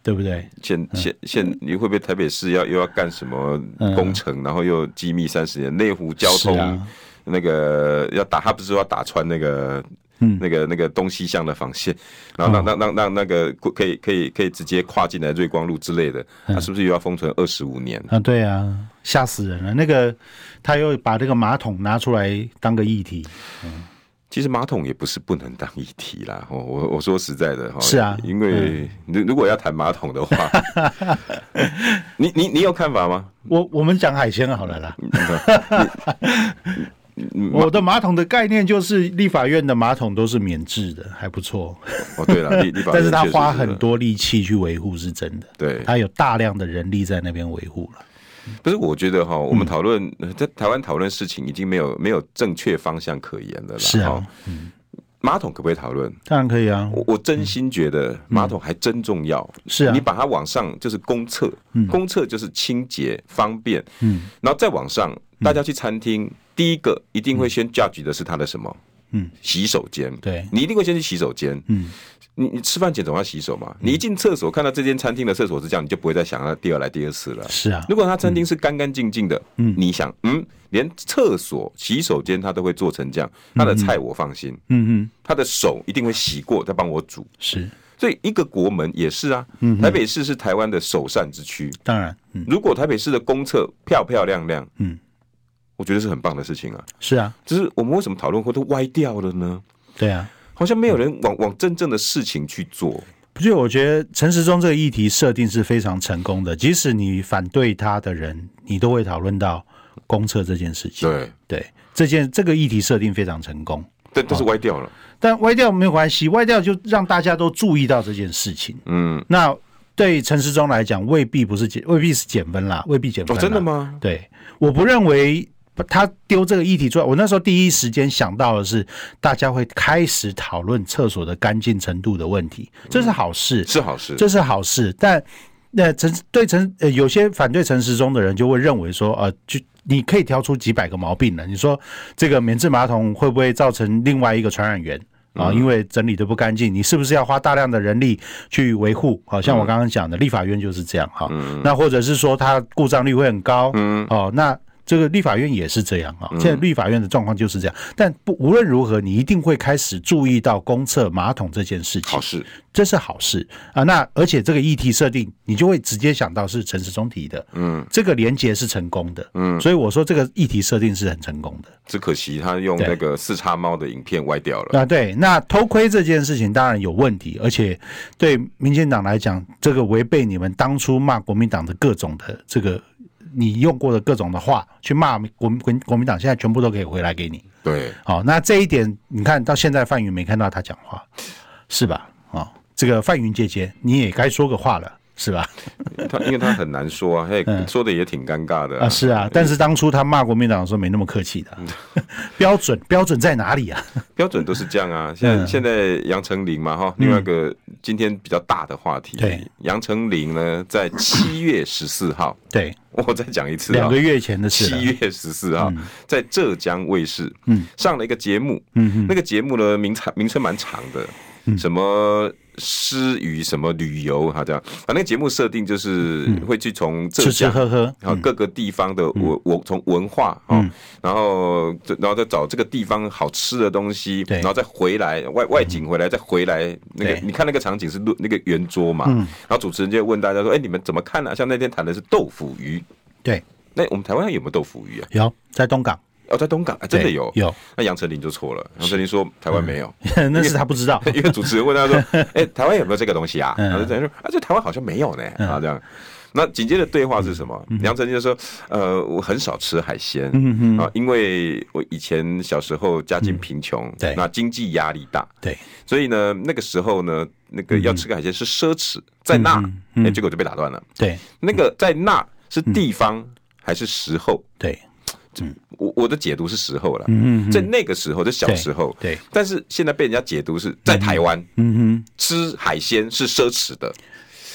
B: 对不对？
A: 现现现，你会不会台北市要又要干什么工程，然后又机密三十年？内湖交通那个要打，他不是说要打穿那个？嗯，那个那个东西向的防线，然后让让让让那个可以可以可以直接跨进来瑞光路之类的，他是不是又要封存二十五年？
B: 啊，对啊，吓死人了！那个他又把这个马桶拿出来当个议题。嗯，
A: 其实马桶也不是不能当议题啦。我我我说实在的哈，
B: 是啊，
A: 因为如如果要谈马桶的话，你你你有看法吗？
B: 我我们讲海鲜好了啦。我的马桶的概念就是，立法院的马桶都是免治的，还不错。
A: 哦，对了，立立法院，
B: 但是他花很多力气去维护，是真的。
A: 对，
B: 他有大量的人力在那边维护了。
A: 不是，我觉得哈，我们讨论在台湾讨论事情已经没有没有正确方向可言了啦。
B: 是啊，嗯。
A: 马桶可不可以讨论？
B: 当然可以啊！
A: 我我真心觉得马桶还真重要。
B: 是啊，
A: 你把它往上就是公厕，公厕就是清洁方便。嗯，然后再往上，大家去餐厅，第一个一定会先 judge 的是他的什么？嗯，洗手间。对，你一定会先去洗手间。嗯。你你吃饭前总要洗手嘛？你一进厕所看到这间餐厅的厕所是这样，你就不会再想要第二来第二次了。
B: 是啊，
A: 如果他餐厅是干干净净的，嗯，你想，嗯，连厕所、洗手间他都会做成这样，他的菜我放心，嗯嗯，他的手一定会洗过再帮我煮。
B: 是，
A: 所以一个国门也是啊，台北市是台湾的首善之区。
B: 当然，
A: 如果台北市的公厕漂漂亮亮，嗯，我觉得是很棒的事情啊。
B: 是啊，
A: 只是我们为什么讨论会都歪掉了呢？
B: 对啊。
A: 好像没有人往往真正的事情去做。
B: 不就我觉得陈时中这个议题设定是非常成功的，即使你反对他的人，你都会讨论到公厕这件事情。
A: 对
B: 对，这件这个议题设定非常成功，
A: 但都是歪掉了。
B: 但歪掉没有关系，歪掉就让大家都注意到这件事情。嗯，那对陈时中来讲，未必不是减，未必是减分啦，未必减分。
A: 哦，真的吗？
B: 对，我不认为。他丢这个议题出来，我那时候第一时间想到的是，大家会开始讨论厕所的干净程度的问题，这是好事，
A: 是好事，
B: 这是好事。但那陈对陈呃，有些反对陈时中的人就会认为说，呃，就你可以挑出几百个毛病了，你说这个免治马桶会不会造成另外一个传染源啊？因为整理的不干净，你是不是要花大量的人力去维护？好像我刚刚讲的，立法院就是这样哈。那或者是说它故障率会很高，嗯，哦，那。这个立法院也是这样啊，现在立法院的状况就是这样。但不无论如何，你一定会开始注意到公厕马桶这件事情。
A: 好事，
B: 这是好事啊。那而且这个议题设定，你就会直接想到是陈时中提的。嗯，这个连结是成功的。嗯，所以我说这个议题设定是很成功的。
A: 只可惜他用那个四叉猫的影片歪掉了。
B: 啊，对。那偷窥这件事情当然有问题，而且对民进党来讲，这个违背你们当初骂国民党的各种的这个。你用过的各种的话去骂国民国国民党，现在全部都可以回来给你。
A: 对，
B: 好，那这一点你看到现在范云没看到他讲话，是吧？啊，这个范云姐姐你也该说个话了。是吧？
A: 他因为他很难说啊，他也说的也挺尴尬的啊。
B: 是啊，但是当初他骂国民党的时候没那么客气的。标准标准在哪里啊？
A: 标准都是这样啊。现在现在杨丞琳嘛哈，另外一个今天比较大的话题。对，杨丞琳呢，在七月十四号，
B: 对，
A: 我再讲一次，
B: 两个月前的事。
A: 七月十四号，在浙江卫视，嗯，上了一个节目，嗯，那个节目呢名长名称蛮长的，什么？诗与什么旅游哈，这样，反正节目设定就是会去从浙江
B: 吃吃喝喝，
A: 然后各个地方的文我从文化啊，然后然后再找这个地方好吃的东西，然后再回来外外景回来再回来那个你看那个场景是那个圆桌嘛，然后主持人就问大家说，哎，你们怎么看呢？像那天谈的是豆腐鱼，
B: 对，
A: 那我们台湾有没有豆腐鱼啊？
B: 有，在东港。
A: 哦，在东港啊真的有
B: 有，
A: 那杨丞琳就错了。杨丞琳说台湾没有，
B: 那是他不知道。
A: 因为主持人问他说：“哎，台湾有没有这个东西啊？”他就等于说：“啊，这台湾好像没有呢。”啊，这样。那紧接着对话是什么？杨丞琳就说：“呃，我很少吃海鲜，啊，因为我以前小时候家境贫穷，对，那经济压力大，对，所以呢，那个时候呢，那个要吃个海鲜是奢侈，在那，哎，结果就被打断了。对，那个在那是地方还是时候？对。”嗯，我我的解读是时候了，嗯哼，在那个时候，在小时候，对，但是现在被人家解读是在台湾，嗯哼，吃海鲜是奢侈的，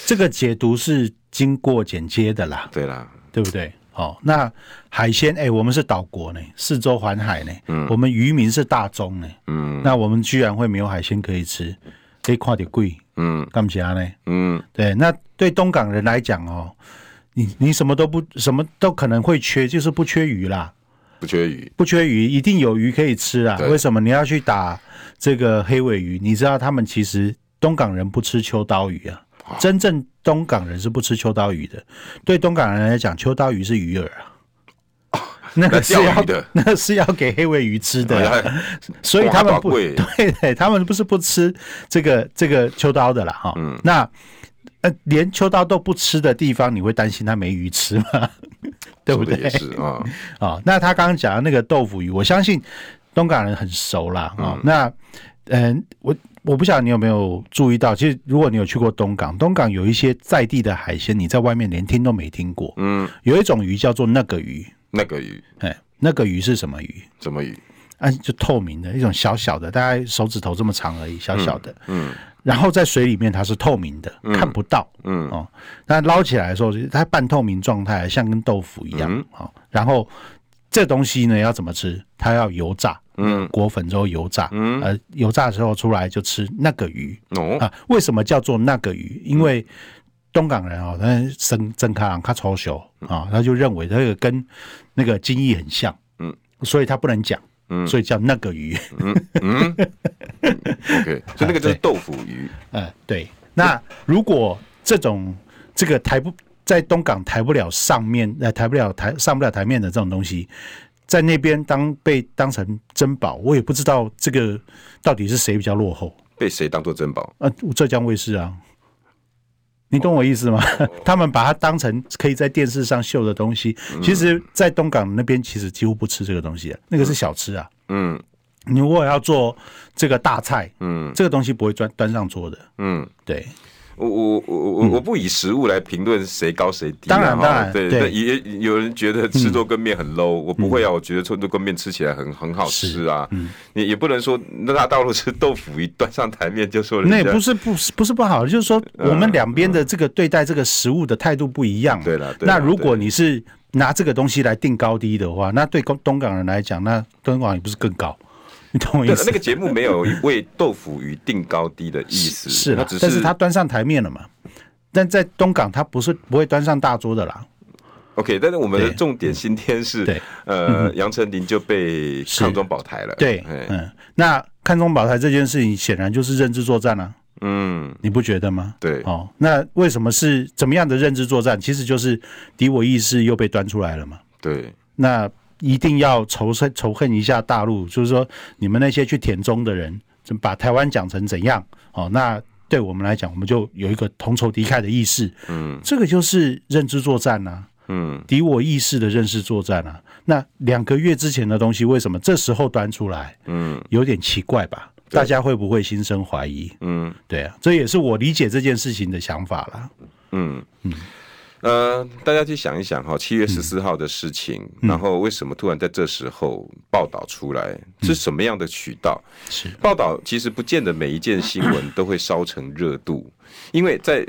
B: 这个解读是经过剪接的啦，
A: 对啦，
B: 对不对？哦，那海鲜，哎，我们是岛国呢，四周环海呢，嗯，我们渔民是大宗呢，嗯，那我们居然会没有海鲜可以吃，可以跨点贵，嗯，干嘛呢？嗯，对，那对东港人来讲哦。你你什么都不什么都可能会缺，就是不缺鱼啦，
A: 不缺鱼，
B: 不缺鱼，一定有鱼可以吃啊。为什么你要去打这个黑尾鱼？你知道他们其实东港人不吃秋刀鱼啊，真正东港人是不吃秋刀鱼的。对东港人来讲，秋刀鱼是鱼饵啊，那个是要的，那个是要给黑尾鱼吃的，所以他们不 对对，他们不是不吃这个这个秋刀的啦哈。嗯那。呃，连秋刀都不吃的地方，你会担心他没鱼吃吗？对不对？
A: 也是啊，
B: 啊，那他刚刚讲的那个豆腐鱼，我相信东港人很熟啦。啊。那，嗯，我我不晓得你有没有注意到，其实如果你有去过东港，东港有一些在地的海鲜，你在外面连听都没听过。嗯，有一种鱼叫做那个鱼，
A: 那个鱼，
B: 哎，那个鱼是什么鱼？
A: 什么鱼？
B: 啊，就透明的一种小小的，大概手指头这么长而已，小小的。嗯，嗯，然后在水里面它是透明的，嗯、看不到。嗯哦，那捞起来的时候，它半透明状态，像跟豆腐一样。嗯、哦，然后这东西呢要怎么吃？它要油炸。嗯，裹粉之后油炸。嗯，呃，油炸的时候出来就吃那个鱼。哦啊，为什么叫做那个鱼？因为东港人哦，他生真开朗，他超熟啊，他就认为这个跟那个金翼很像。嗯，所以他不能讲。嗯，所以叫那个鱼。嗯嗯
A: ，OK，所以那个就是豆腐鱼。
B: 嗯，对。那如果这种这个抬不在东港抬不了上面，呃，抬不了台上不了台面的这种东西，在那边当被当成珍宝，我也不知道这个到底是谁比较落后，
A: 被谁当做珍宝？
B: 呃，浙江卫视啊。你懂我意思吗？他们把它当成可以在电视上秀的东西，其实，在东港那边其实几乎不吃这个东西，那个是小吃啊。嗯，你如果要做这个大菜，嗯，这个东西不会端端上桌的。嗯，对。
A: 我我我我我不以食物来评论谁高谁低，
B: 当然当然，
A: 对对，也有人觉得吃多羹面很 low，我不会啊，我觉得吃多羹面吃起来很很好吃啊，也也不能说那大道路吃豆腐一端上台面就说
B: 那也不是不是不是不好，就是说我们两边的这个对待这个食物的态度不一样，
A: 对了，
B: 那如果你是拿这个东西来定高低的话，那对东东港人来讲，那东港也不是更高。你懂我意思？
A: 那个节目没有为豆腐鱼定高低的意思，
B: 是啦，但是他端上台面了嘛？但在东港，他不是不会端上大桌的啦。
A: OK，但是我们的重点今天是，对，呃，杨丞琳就被抗中保台了。
B: 对，嗯，那抗中保台这件事情显然就是认知作战啊。嗯，你不觉得吗？
A: 对，
B: 哦，那为什么是怎么样的认知作战？其实就是敌我意识又被端出来了嘛。
A: 对，
B: 那。一定要仇恨仇恨一下大陆，就是说你们那些去舔中的人，把台湾讲成怎样？哦，那对我们来讲，我们就有一个同仇敌忾的意识。嗯，这个就是认知作战啊。嗯，敌我意识的认识作战啊。那两个月之前的东西，为什么这时候端出来？嗯，有点奇怪吧？大家会不会心生怀疑？嗯，对啊，这也是我理解这件事情的想法啦。嗯嗯。
A: 呃，大家去想一想哈，七月十四号的事情，嗯、然后为什么突然在这时候报道出来？嗯、是什么样的渠道？是。报道其实不见得每一件新闻都会烧成热度，因为在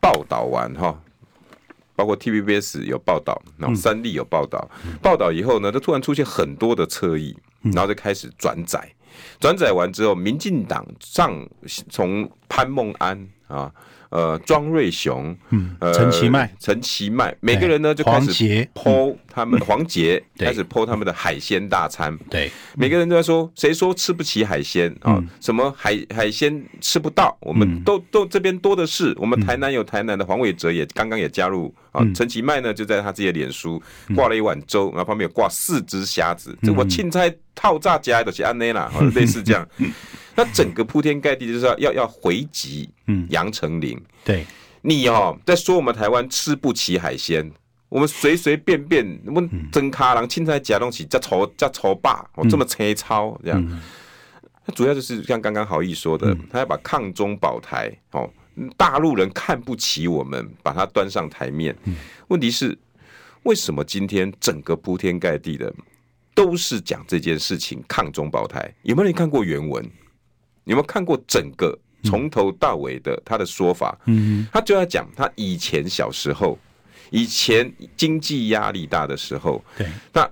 A: 报道完哈，包括 TVBS 有报道，然后三立有报道，嗯、报道以后呢，它突然出现很多的侧翼，然后就开始转载，转载完之后，民进党上从潘孟安啊。呃，庄瑞雄，
B: 嗯，呃，陈其迈，
A: 陈其迈，每个人呢就开始 po 他们 黄杰开始 po 他们的海鲜大餐，对，每个人都在说，谁说吃不起海鲜啊？什么海海鲜吃不到？我们都都这边多的是，我们台南有台南的黄伟哲也刚刚也加入啊，陈其迈呢就在他自己的脸书挂了一碗粥，然后旁边有挂四只虾子，这我凊彩套炸加的是安内啦，类似这样。那整个铺天盖地就是要要要回击，嗯，杨丞琳，
B: 对，
A: 你哦在说我们台湾吃不起海鲜，我们随随便便我们真卡郎青菜夹东西叫炒叫炒霸，哦这么粗糙这样，那主要就是像刚刚郝毅说的，他要把抗中保台，哦，大陆人看不起我们，把它端上台面，问题是为什么今天整个铺天盖地的都是讲这件事情抗中保台？有没有人看过原文？你有没有看过整个从头到尾的他的说法？嗯，他就要讲他以前小时候，以前经济压力大的时候。对，那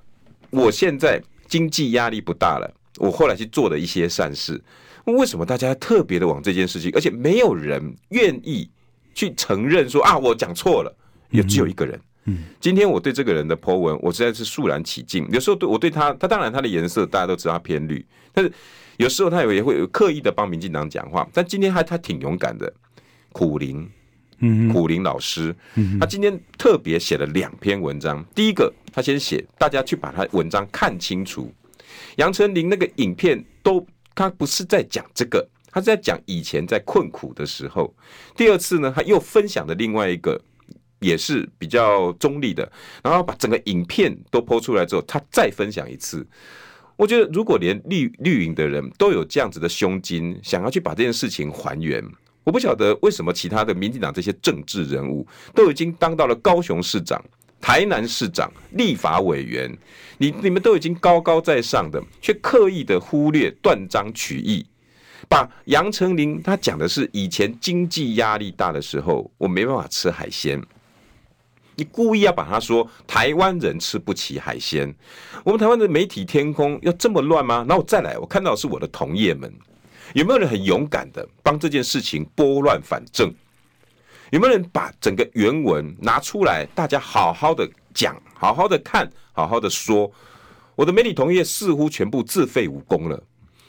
A: 我现在经济压力不大了，我后来去做了一些善事。为什么大家特别的往这件事情？而且没有人愿意去承认说啊，我讲错了。也只有一个人。嗯，今天我对这个人的 po 文，我实在是肃然起敬。有时候对我对他，他当然他的颜色大家都知道他偏绿，但是。有时候他有也会有刻意的帮民进党讲话，但今天他他挺勇敢的，苦林，嗯，苦林老师，他今天特别写了两篇文章。第一个，他先写大家去把他文章看清楚，杨丞琳那个影片都他不是在讲这个，他是在讲以前在困苦的时候。第二次呢，他又分享了另外一个也是比较中立的，然后把整个影片都 po 出来之后，他再分享一次。我觉得如果连绿绿营的人都有这样子的胸襟，想要去把这件事情还原，我不晓得为什么其他的民进党这些政治人物都已经当到了高雄市长、台南市长、立法委员，你你们都已经高高在上的，却刻意的忽略、断章取义。把杨丞琳他讲的是以前经济压力大的时候，我没办法吃海鲜。你故意要把他说台湾人吃不起海鲜，我们台湾的媒体天空要这么乱吗？然后再来，我看到是我的同业们，有没有人很勇敢的帮这件事情拨乱反正？有没有人把整个原文拿出来，大家好好的讲，好好的看，好好的说？我的媒体同业似乎全部自废武功了，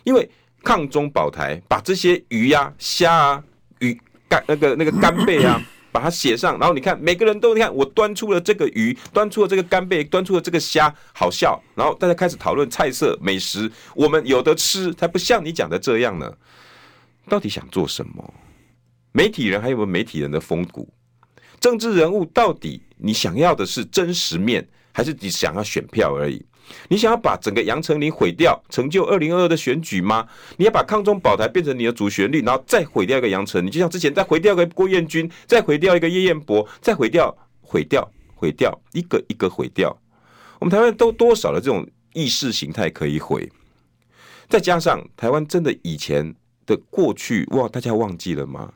A: 因为。抗中保台，把这些鱼呀、虾啊、鱼干那个那个干贝啊，把它写上。然后你看，每个人都你看，我端出了这个鱼，端出了这个干贝，端出了这个虾，好笑。然后大家开始讨论菜色美食，我们有的吃，才不像你讲的这样呢。到底想做什么？媒体人还有没有媒体人的风骨？政治人物到底你想要的是真实面，还是你想要选票而已？你想要把整个杨丞琳毁掉，成就二零二二的选举吗？你要把抗中保台变成你的主旋律，然后再毁掉一个杨丞琳，就像之前再毁掉一个郭彦均，再毁掉一个叶彦博，再毁掉、毁掉、毁掉，一个一个毁掉。我们台湾都多少的这种意识形态可以毁？再加上台湾真的以前的过去，哇，大家忘记了吗？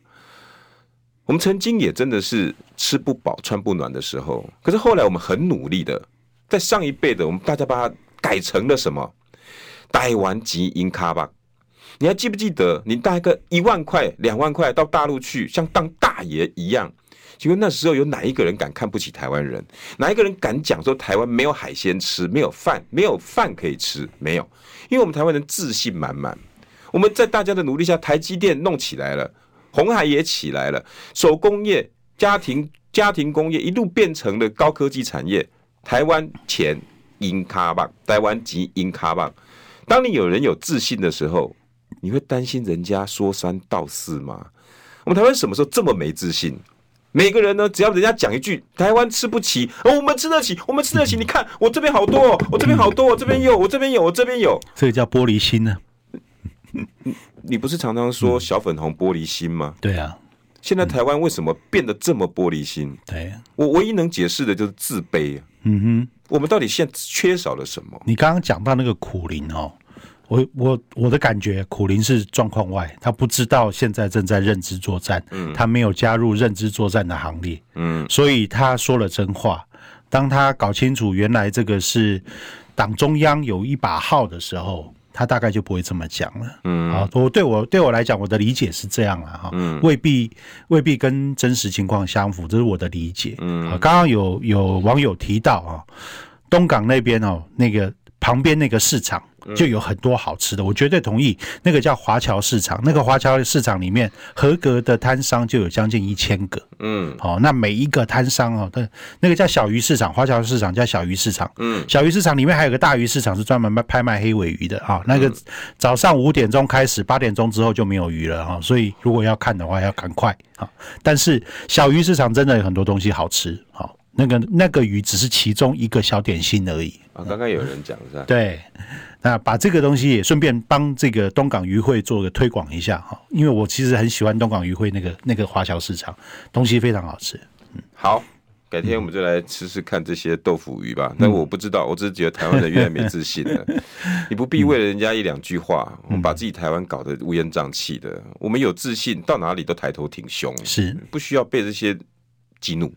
A: 我们曾经也真的是吃不饱穿不暖的时候，可是后来我们很努力的。在上一辈的，我们大家把它改成了什么？台湾钱赢卡吧？你还记不记得？你带个一万块、两万块到大陆去，像当大爷一样。请问那时候有哪一个人敢看不起台湾人？哪一个人敢讲说台湾没有海鲜吃、没有饭、没有饭可以吃？没有，因为我们台湾人自信满满。我们在大家的努力下，台积电弄起来了，红海也起来了，手工业、家庭家庭工业一路变成了高科技产业。台湾钱赢卡棒，台湾钱赢卡棒。当你有人有自信的时候，你会担心人家说三道四吗？我们台湾什么时候这么没自信？每个人呢，只要人家讲一句“台湾吃不起”，哦，我们吃得起，我们吃得起。你看我这边好多，我这边好多，我这边有，我这边有，我这边有。
B: 这个叫玻璃心呢、
A: 啊？你不是常常说小粉红玻璃心吗？
B: 对啊。
A: 现在台湾为什么变得这么玻璃心？
B: 对，
A: 我唯一能解释的就是自卑。
B: 嗯哼，
A: 我们到底现在缺少了什么？
B: 你刚刚讲到那个苦灵哦，我我我的感觉，苦灵是状况外，他不知道现在正在认知作战，嗯，他没有加入认知作战的行列，嗯，所以他说了真话。当他搞清楚原来这个是党中央有一把号的时候。他大概就不会这么讲了。嗯，好，我对我对我来讲，我的理解是这样了哈。嗯，未必未必跟真实情况相符，这是我的理解。嗯，刚刚有有网友提到啊，东港那边哦，那个旁边那个市场。就有很多好吃的，我绝对同意。那个叫华侨市场，那个华侨市场里面合格的摊商就有将近一千个。嗯，好，那每一个摊商哦，那那个叫小鱼市场，华侨市场叫小鱼市场。嗯，小鱼市场里面还有个大鱼市场，是专门卖拍卖黑尾鱼的啊。那个早上五点钟开始，八点钟之后就没有鱼了啊。所以如果要看的话，要赶快啊。但是小鱼市场真的有很多东西好吃。好，那个那个鱼只是其中一个小点心而已。
A: 啊，刚刚有人讲是吧？
B: 对。那把这个东西也顺便帮这个东港渔会做个推广一下哈，因为我其实很喜欢东港渔会那个那个华侨市场，东西非常好吃。
A: 嗯，好，改天我们就来吃吃看这些豆腐鱼吧。那我不知道，我只是觉得台湾人越来越没自信了。你不必为了人家一两句话，我们把自己台湾搞得乌烟瘴气的。我们有自信，到哪里都抬头挺胸，
B: 是不
A: 需要被这些激怒。